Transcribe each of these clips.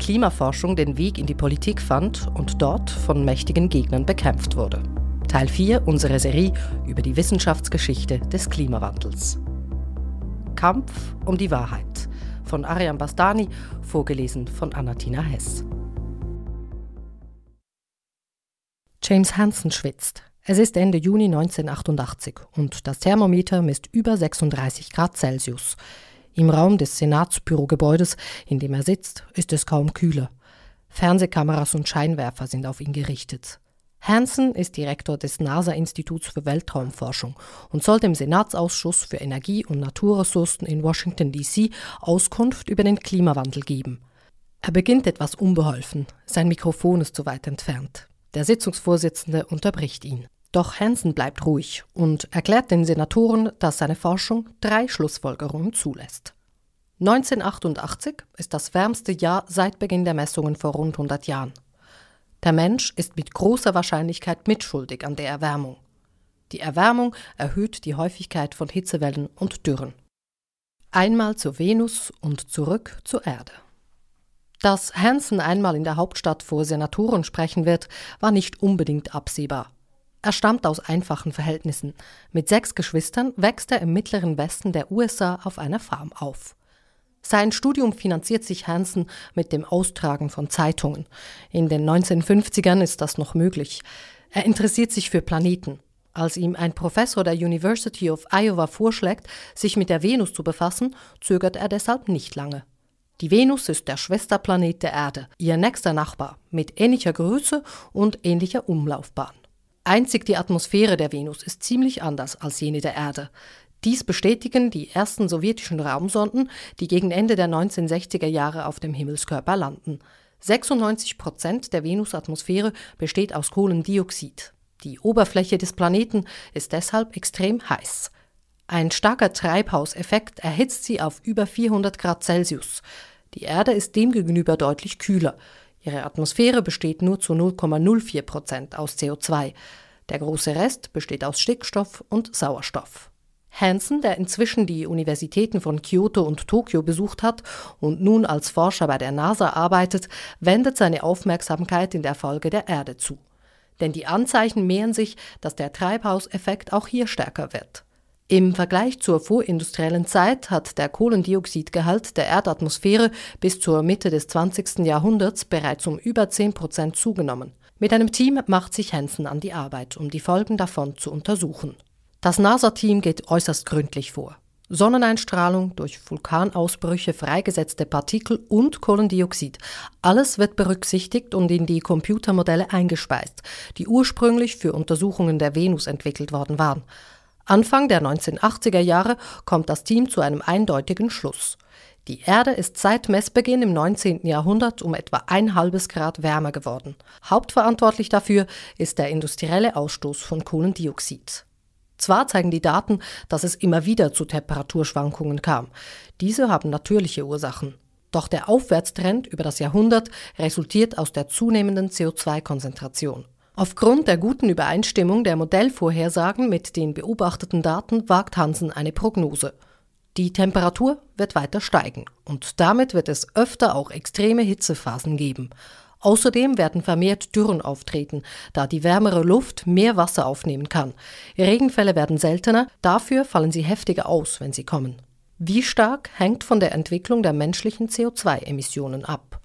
Klimaforschung den Weg in die Politik fand und dort von mächtigen Gegnern bekämpft wurde. Teil 4 unserer Serie über die Wissenschaftsgeschichte des Klimawandels. Kampf um die Wahrheit von Ariane Bastani, vorgelesen von Anatina Hess. James Hansen schwitzt. Es ist Ende Juni 1988 und das Thermometer misst über 36 Grad Celsius. Im Raum des Senatsbürogebäudes, in dem er sitzt, ist es kaum kühler. Fernsehkameras und Scheinwerfer sind auf ihn gerichtet. Hansen ist Direktor des NASA-Instituts für Weltraumforschung und soll dem Senatsausschuss für Energie und Naturressourcen in Washington, D.C. Auskunft über den Klimawandel geben. Er beginnt etwas unbeholfen. Sein Mikrofon ist zu weit entfernt. Der Sitzungsvorsitzende unterbricht ihn. Doch Hansen bleibt ruhig und erklärt den Senatoren, dass seine Forschung drei Schlussfolgerungen zulässt. 1988 ist das wärmste Jahr seit Beginn der Messungen vor rund 100 Jahren. Der Mensch ist mit großer Wahrscheinlichkeit mitschuldig an der Erwärmung. Die Erwärmung erhöht die Häufigkeit von Hitzewellen und Dürren. Einmal zur Venus und zurück zur Erde. Dass Hansen einmal in der Hauptstadt vor Senatoren sprechen wird, war nicht unbedingt absehbar. Er stammt aus einfachen Verhältnissen. Mit sechs Geschwistern wächst er im mittleren Westen der USA auf einer Farm auf. Sein Studium finanziert sich Hansen mit dem Austragen von Zeitungen. In den 1950ern ist das noch möglich. Er interessiert sich für Planeten. Als ihm ein Professor der University of Iowa vorschlägt, sich mit der Venus zu befassen, zögert er deshalb nicht lange. Die Venus ist der Schwesterplanet der Erde, ihr nächster Nachbar, mit ähnlicher Größe und ähnlicher Umlaufbahn. Einzig die Atmosphäre der Venus ist ziemlich anders als jene der Erde. Dies bestätigen die ersten sowjetischen Raumsonden, die gegen Ende der 1960er Jahre auf dem Himmelskörper landen. 96 Prozent der Venusatmosphäre besteht aus Kohlendioxid. Die Oberfläche des Planeten ist deshalb extrem heiß. Ein starker Treibhauseffekt erhitzt sie auf über 400 Grad Celsius. Die Erde ist demgegenüber deutlich kühler. Ihre Atmosphäre besteht nur zu 0,04 Prozent aus CO2. Der große Rest besteht aus Stickstoff und Sauerstoff. Hansen, der inzwischen die Universitäten von Kyoto und Tokio besucht hat und nun als Forscher bei der NASA arbeitet, wendet seine Aufmerksamkeit in der Folge der Erde zu. Denn die Anzeichen mehren sich, dass der Treibhauseffekt auch hier stärker wird. Im Vergleich zur vorindustriellen Zeit hat der Kohlendioxidgehalt der Erdatmosphäre bis zur Mitte des 20. Jahrhunderts bereits um über 10 Prozent zugenommen. Mit einem Team macht sich Hansen an die Arbeit, um die Folgen davon zu untersuchen. Das NASA-Team geht äußerst gründlich vor. Sonneneinstrahlung, durch Vulkanausbrüche freigesetzte Partikel und Kohlendioxid. Alles wird berücksichtigt und in die Computermodelle eingespeist, die ursprünglich für Untersuchungen der Venus entwickelt worden waren. Anfang der 1980er Jahre kommt das Team zu einem eindeutigen Schluss. Die Erde ist seit Messbeginn im 19. Jahrhundert um etwa ein halbes Grad wärmer geworden. Hauptverantwortlich dafür ist der industrielle Ausstoß von Kohlendioxid. Zwar zeigen die Daten, dass es immer wieder zu Temperaturschwankungen kam. Diese haben natürliche Ursachen. Doch der Aufwärtstrend über das Jahrhundert resultiert aus der zunehmenden CO2-Konzentration. Aufgrund der guten Übereinstimmung der Modellvorhersagen mit den beobachteten Daten wagt Hansen eine Prognose. Die Temperatur wird weiter steigen und damit wird es öfter auch extreme Hitzephasen geben. Außerdem werden vermehrt Dürren auftreten, da die wärmere Luft mehr Wasser aufnehmen kann. Regenfälle werden seltener, dafür fallen sie heftiger aus, wenn sie kommen. Wie stark hängt von der Entwicklung der menschlichen CO2-Emissionen ab.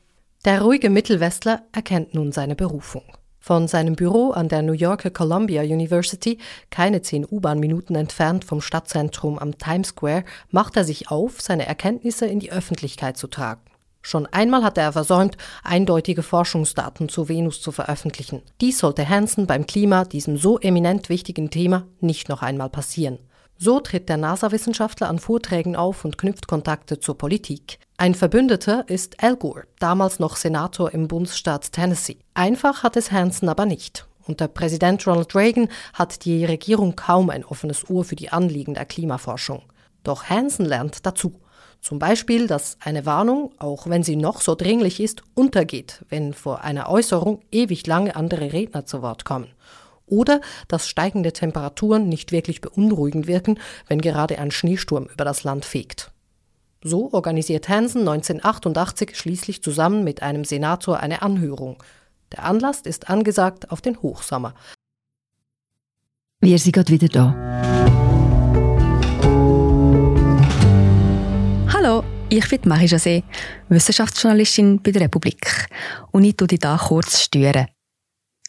Der ruhige Mittelwestler erkennt nun seine Berufung. Von seinem Büro an der New Yorker Columbia University, keine zehn U-Bahn-Minuten entfernt vom Stadtzentrum am Times Square, macht er sich auf, seine Erkenntnisse in die Öffentlichkeit zu tragen. Schon einmal hatte er versäumt, eindeutige Forschungsdaten zur Venus zu veröffentlichen. Dies sollte Hansen beim Klima, diesem so eminent wichtigen Thema, nicht noch einmal passieren. So tritt der NASA-Wissenschaftler an Vorträgen auf und knüpft Kontakte zur Politik. Ein Verbündeter ist Al Gore, damals noch Senator im Bundesstaat Tennessee. Einfach hat es Hansen aber nicht. Unter Präsident Ronald Reagan hat die Regierung kaum ein offenes Ohr für die Anliegen der Klimaforschung. Doch Hansen lernt dazu. Zum Beispiel, dass eine Warnung, auch wenn sie noch so dringlich ist, untergeht, wenn vor einer Äußerung ewig lange andere Redner zu Wort kommen. Oder dass steigende Temperaturen nicht wirklich beunruhigend wirken, wenn gerade ein Schneesturm über das Land fegt. So organisiert Hansen 1988 schließlich zusammen mit einem Senator eine Anhörung. Der Anlass ist angesagt auf den Hochsommer. Wir sind gerade wieder da. Hallo, ich bin Marie José, Wissenschaftsjournalistin bei der Republik. Und ich tue dich hier kurz stören.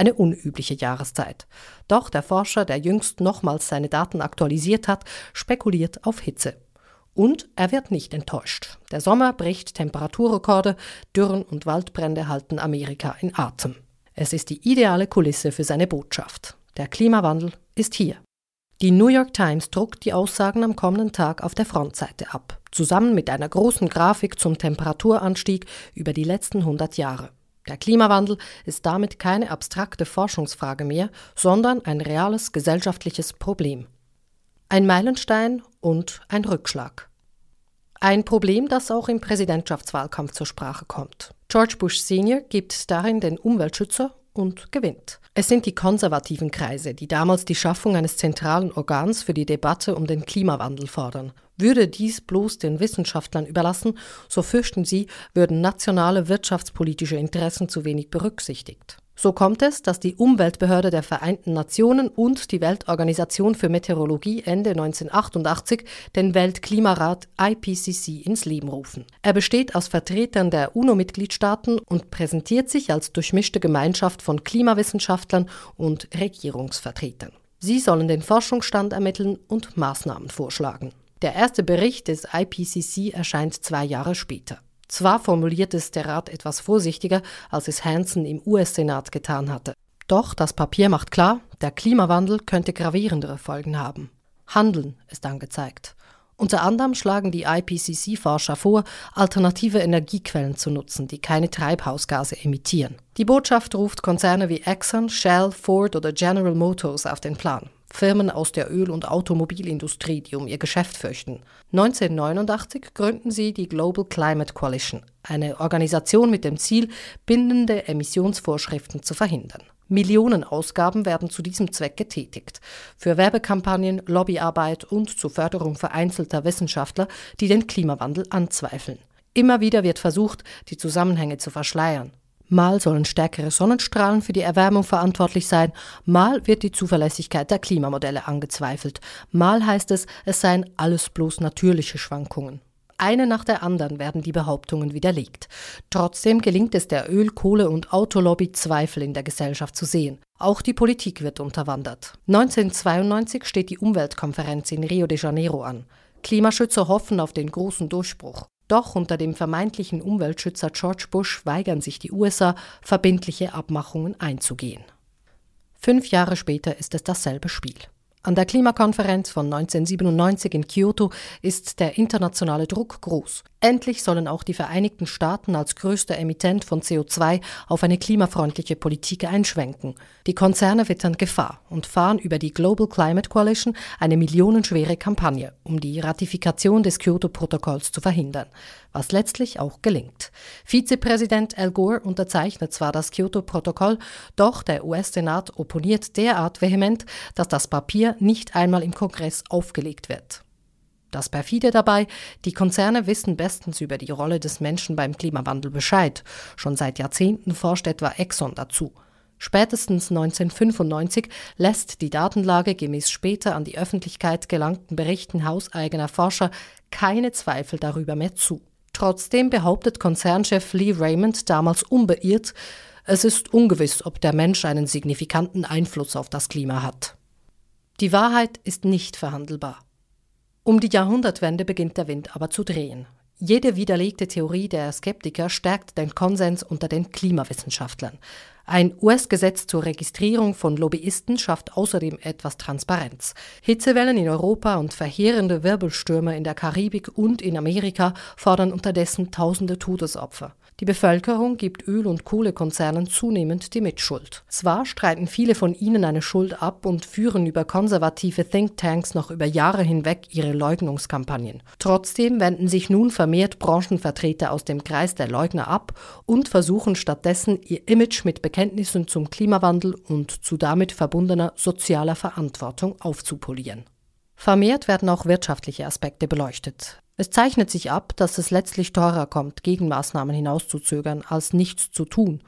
Eine unübliche Jahreszeit. Doch der Forscher, der jüngst nochmals seine Daten aktualisiert hat, spekuliert auf Hitze. Und er wird nicht enttäuscht. Der Sommer bricht Temperaturrekorde, Dürren und Waldbrände halten Amerika in Atem. Es ist die ideale Kulisse für seine Botschaft. Der Klimawandel ist hier. Die New York Times druckt die Aussagen am kommenden Tag auf der Frontseite ab, zusammen mit einer großen Grafik zum Temperaturanstieg über die letzten 100 Jahre. Der Klimawandel ist damit keine abstrakte Forschungsfrage mehr, sondern ein reales gesellschaftliches Problem. Ein Meilenstein und ein Rückschlag. Ein Problem, das auch im Präsidentschaftswahlkampf zur Sprache kommt. George Bush Senior gibt darin den Umweltschützer und gewinnt. Es sind die konservativen Kreise, die damals die Schaffung eines zentralen Organs für die Debatte um den Klimawandel fordern. Würde dies bloß den Wissenschaftlern überlassen, so fürchten sie, würden nationale wirtschaftspolitische Interessen zu wenig berücksichtigt. So kommt es, dass die Umweltbehörde der Vereinten Nationen und die Weltorganisation für Meteorologie Ende 1988 den Weltklimarat IPCC ins Leben rufen. Er besteht aus Vertretern der UNO-Mitgliedstaaten und präsentiert sich als durchmischte Gemeinschaft von Klimawissenschaftlern und Regierungsvertretern. Sie sollen den Forschungsstand ermitteln und Maßnahmen vorschlagen. Der erste Bericht des IPCC erscheint zwei Jahre später. Zwar formuliert es der Rat etwas vorsichtiger, als es Hansen im US-Senat getan hatte. Doch das Papier macht klar, der Klimawandel könnte gravierendere Folgen haben. Handeln ist angezeigt. Unter anderem schlagen die IPCC-Forscher vor, alternative Energiequellen zu nutzen, die keine Treibhausgase emittieren. Die Botschaft ruft Konzerne wie Exxon, Shell, Ford oder General Motors auf den Plan. Firmen aus der Öl- und Automobilindustrie, die um ihr Geschäft fürchten. 1989 gründen sie die Global Climate Coalition, eine Organisation mit dem Ziel, bindende Emissionsvorschriften zu verhindern. Millionenausgaben werden zu diesem Zweck getätigt. Für Werbekampagnen, Lobbyarbeit und zur Förderung vereinzelter Wissenschaftler, die den Klimawandel anzweifeln. Immer wieder wird versucht, die Zusammenhänge zu verschleiern. Mal sollen stärkere Sonnenstrahlen für die Erwärmung verantwortlich sein, mal wird die Zuverlässigkeit der Klimamodelle angezweifelt, mal heißt es, es seien alles bloß natürliche Schwankungen. Eine nach der anderen werden die Behauptungen widerlegt. Trotzdem gelingt es der Öl-, Kohle- und Autolobby, Zweifel in der Gesellschaft zu sehen. Auch die Politik wird unterwandert. 1992 steht die Umweltkonferenz in Rio de Janeiro an. Klimaschützer hoffen auf den großen Durchbruch. Doch unter dem vermeintlichen Umweltschützer George Bush weigern sich die USA, verbindliche Abmachungen einzugehen. Fünf Jahre später ist es dasselbe Spiel. An der Klimakonferenz von 1997 in Kyoto ist der internationale Druck groß. Endlich sollen auch die Vereinigten Staaten als größter Emittent von CO2 auf eine klimafreundliche Politik einschwenken. Die Konzerne wittern Gefahr und fahren über die Global Climate Coalition eine millionenschwere Kampagne, um die Ratifikation des Kyoto-Protokolls zu verhindern, was letztlich auch gelingt. Vizepräsident Al Gore unterzeichnet zwar das Kyoto-Protokoll, doch der US-Senat opponiert derart vehement, dass das Papier nicht einmal im Kongress aufgelegt wird. Das perfide dabei, die Konzerne wissen bestens über die Rolle des Menschen beim Klimawandel Bescheid. Schon seit Jahrzehnten forscht etwa Exxon dazu. Spätestens 1995 lässt die Datenlage gemäß später an die Öffentlichkeit gelangten Berichten hauseigener Forscher keine Zweifel darüber mehr zu. Trotzdem behauptet Konzernchef Lee Raymond damals unbeirrt, es ist ungewiss, ob der Mensch einen signifikanten Einfluss auf das Klima hat. Die Wahrheit ist nicht verhandelbar. Um die Jahrhundertwende beginnt der Wind aber zu drehen. Jede widerlegte Theorie der Skeptiker stärkt den Konsens unter den Klimawissenschaftlern. Ein US-Gesetz zur Registrierung von Lobbyisten schafft außerdem etwas Transparenz. Hitzewellen in Europa und verheerende Wirbelstürme in der Karibik und in Amerika fordern unterdessen tausende Todesopfer. Die Bevölkerung gibt Öl- und Kohlekonzernen zunehmend die Mitschuld. Zwar streiten viele von ihnen eine Schuld ab und führen über konservative Thinktanks noch über Jahre hinweg ihre Leugnungskampagnen. Trotzdem wenden sich nun vermehrt Branchenvertreter aus dem Kreis der Leugner ab und versuchen stattdessen ihr Image mit Bekenntnissen zum Klimawandel und zu damit verbundener sozialer Verantwortung aufzupolieren. Vermehrt werden auch wirtschaftliche Aspekte beleuchtet. Es zeichnet sich ab, dass es letztlich teurer kommt, Gegenmaßnahmen hinauszuzögern, als nichts zu tun.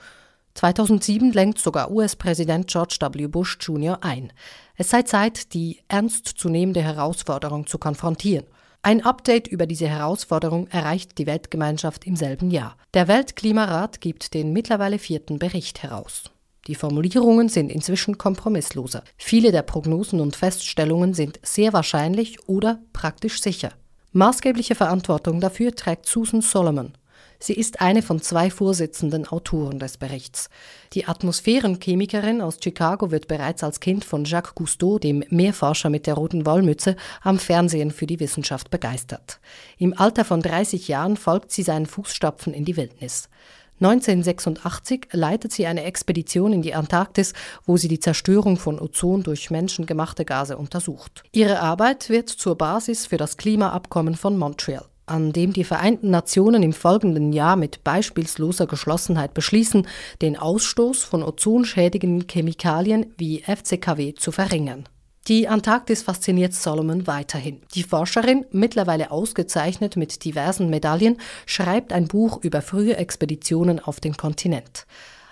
2007 lenkt sogar US-Präsident George W. Bush Jr. ein. Es sei Zeit, die ernstzunehmende Herausforderung zu konfrontieren. Ein Update über diese Herausforderung erreicht die Weltgemeinschaft im selben Jahr. Der Weltklimarat gibt den mittlerweile vierten Bericht heraus. Die Formulierungen sind inzwischen kompromissloser. Viele der Prognosen und Feststellungen sind sehr wahrscheinlich oder praktisch sicher. Maßgebliche Verantwortung dafür trägt Susan Solomon. Sie ist eine von zwei vorsitzenden Autoren des Berichts. Die Atmosphärenchemikerin aus Chicago wird bereits als Kind von Jacques Cousteau, dem Meerforscher mit der roten Wollmütze, am Fernsehen für die Wissenschaft begeistert. Im Alter von 30 Jahren folgt sie seinen Fußstapfen in die Wildnis. 1986 leitet sie eine Expedition in die Antarktis, wo sie die Zerstörung von Ozon durch menschengemachte Gase untersucht. Ihre Arbeit wird zur Basis für das Klimaabkommen von Montreal an dem die Vereinten Nationen im folgenden Jahr mit beispielsloser Geschlossenheit beschließen, den Ausstoß von ozonschädigenden Chemikalien wie FCKW zu verringern. Die Antarktis fasziniert Solomon weiterhin. Die Forscherin, mittlerweile ausgezeichnet mit diversen Medaillen, schreibt ein Buch über frühe Expeditionen auf den Kontinent.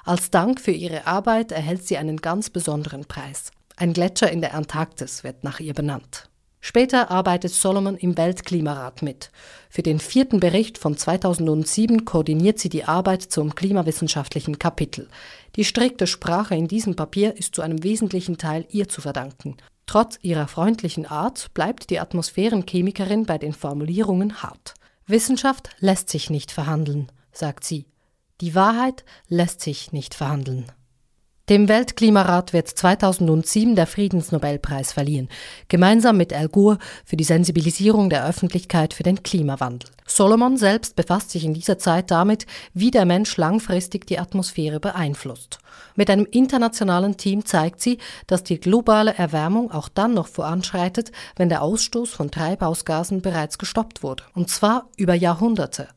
Als Dank für ihre Arbeit erhält sie einen ganz besonderen Preis. Ein Gletscher in der Antarktis wird nach ihr benannt. Später arbeitet Solomon im Weltklimarat mit. Für den vierten Bericht von 2007 koordiniert sie die Arbeit zum klimawissenschaftlichen Kapitel. Die strikte Sprache in diesem Papier ist zu einem wesentlichen Teil ihr zu verdanken. Trotz ihrer freundlichen Art bleibt die Atmosphärenchemikerin bei den Formulierungen hart. Wissenschaft lässt sich nicht verhandeln, sagt sie. Die Wahrheit lässt sich nicht verhandeln. Dem Weltklimarat wird 2007 der Friedensnobelpreis verliehen, gemeinsam mit Al Gore für die Sensibilisierung der Öffentlichkeit für den Klimawandel. Solomon selbst befasst sich in dieser Zeit damit, wie der Mensch langfristig die Atmosphäre beeinflusst. Mit einem internationalen Team zeigt sie, dass die globale Erwärmung auch dann noch voranschreitet, wenn der Ausstoß von Treibhausgasen bereits gestoppt wurde, und zwar über Jahrhunderte.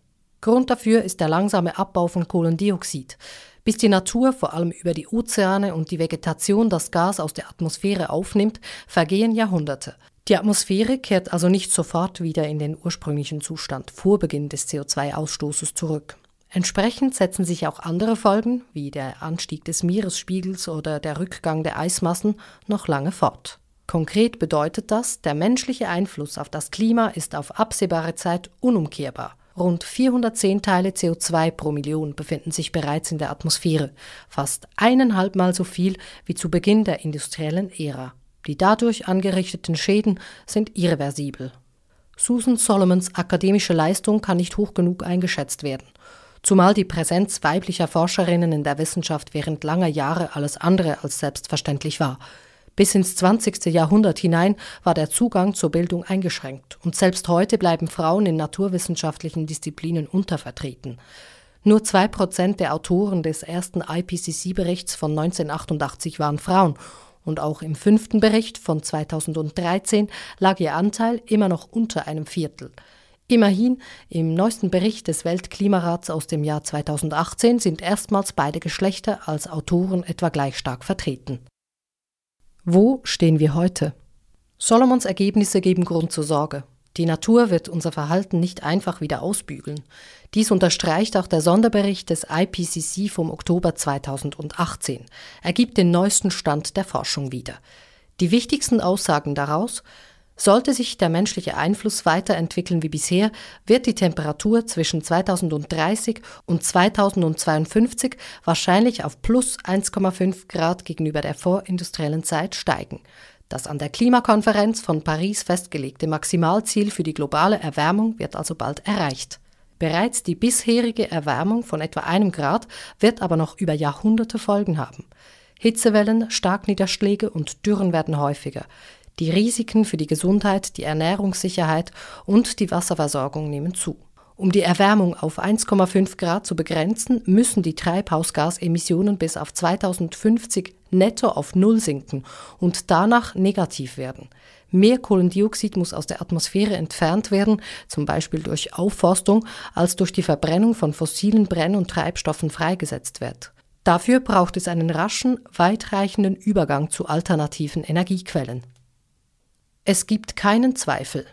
Grund dafür ist der langsame Abbau von Kohlendioxid. Bis die Natur vor allem über die Ozeane und die Vegetation das Gas aus der Atmosphäre aufnimmt, vergehen Jahrhunderte. Die Atmosphäre kehrt also nicht sofort wieder in den ursprünglichen Zustand vor Beginn des CO2-Ausstoßes zurück. Entsprechend setzen sich auch andere Folgen, wie der Anstieg des Meeresspiegels oder der Rückgang der Eismassen, noch lange fort. Konkret bedeutet das, der menschliche Einfluss auf das Klima ist auf absehbare Zeit unumkehrbar. Rund 410 Teile CO2 pro Million befinden sich bereits in der Atmosphäre, fast eineinhalb Mal so viel wie zu Beginn der industriellen Ära. Die dadurch angerichteten Schäden sind irreversibel. Susan Solomons akademische Leistung kann nicht hoch genug eingeschätzt werden, zumal die Präsenz weiblicher Forscherinnen in der Wissenschaft während langer Jahre alles andere als selbstverständlich war. Bis ins 20. Jahrhundert hinein war der Zugang zur Bildung eingeschränkt und selbst heute bleiben Frauen in naturwissenschaftlichen Disziplinen untervertreten. Nur zwei Prozent der Autoren des ersten IPCC-Berichts von 1988 waren Frauen und auch im fünften Bericht von 2013 lag ihr Anteil immer noch unter einem Viertel. Immerhin, im neuesten Bericht des Weltklimarats aus dem Jahr 2018 sind erstmals beide Geschlechter als Autoren etwa gleich stark vertreten. Wo stehen wir heute? Solomons Ergebnisse geben Grund zur Sorge. Die Natur wird unser Verhalten nicht einfach wieder ausbügeln. Dies unterstreicht auch der Sonderbericht des IPCC vom Oktober 2018. Er gibt den neuesten Stand der Forschung wieder. Die wichtigsten Aussagen daraus Sollte sich der menschliche Einfluss weiterentwickeln wie bisher, wird die Temperatur zwischen 2030 und 2052 wahrscheinlich auf plus 1,5 Grad gegenüber der vorindustriellen Zeit steigen. Das an der Klimakonferenz von Paris festgelegte Maximalziel für die globale Erwärmung wird also bald erreicht. Bereits die bisherige Erwärmung von etwa einem Grad wird aber noch über Jahrhunderte Folgen haben. Hitzewellen, Starkniederschläge und Dürren werden häufiger. Die Risiken für die Gesundheit, die Ernährungssicherheit und die Wasserversorgung nehmen zu. Um die Erwärmung auf 1,5 Grad zu begrenzen, müssen die Treibhausgasemissionen bis auf 2050 netto auf Null sinken und danach negativ werden. Mehr Kohlendioxid muss aus der Atmosphäre entfernt werden, zum Beispiel durch Aufforstung, als durch die Verbrennung von fossilen Brenn- und Treibstoffen freigesetzt wird. Dafür braucht es einen raschen, weitreichenden Übergang zu alternativen Energiequellen. Es gibt keinen Zweifel.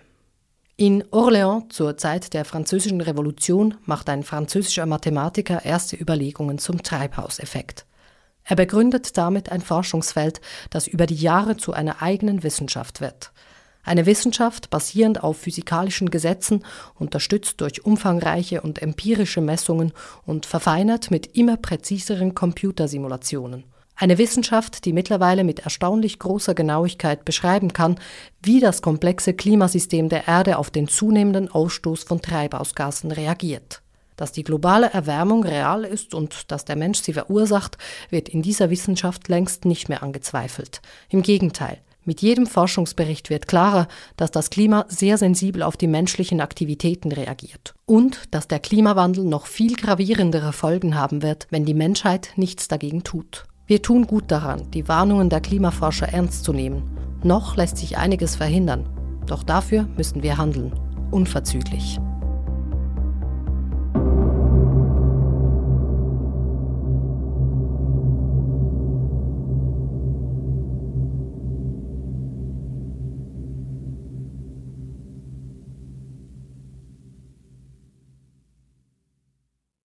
In Orléans zur Zeit der Französischen Revolution macht ein französischer Mathematiker erste Überlegungen zum Treibhauseffekt. Er begründet damit ein Forschungsfeld, das über die Jahre zu einer eigenen Wissenschaft wird. Eine Wissenschaft basierend auf physikalischen Gesetzen, unterstützt durch umfangreiche und empirische Messungen und verfeinert mit immer präziseren Computersimulationen. Eine Wissenschaft, die mittlerweile mit erstaunlich großer Genauigkeit beschreiben kann, wie das komplexe Klimasystem der Erde auf den zunehmenden Ausstoß von Treibhausgasen reagiert. Dass die globale Erwärmung real ist und dass der Mensch sie verursacht, wird in dieser Wissenschaft längst nicht mehr angezweifelt. Im Gegenteil, mit jedem Forschungsbericht wird klarer, dass das Klima sehr sensibel auf die menschlichen Aktivitäten reagiert und dass der Klimawandel noch viel gravierendere Folgen haben wird, wenn die Menschheit nichts dagegen tut. Wir tun gut daran, die Warnungen der Klimaforscher ernst zu nehmen. Noch lässt sich einiges verhindern. Doch dafür müssen wir handeln. Unverzüglich.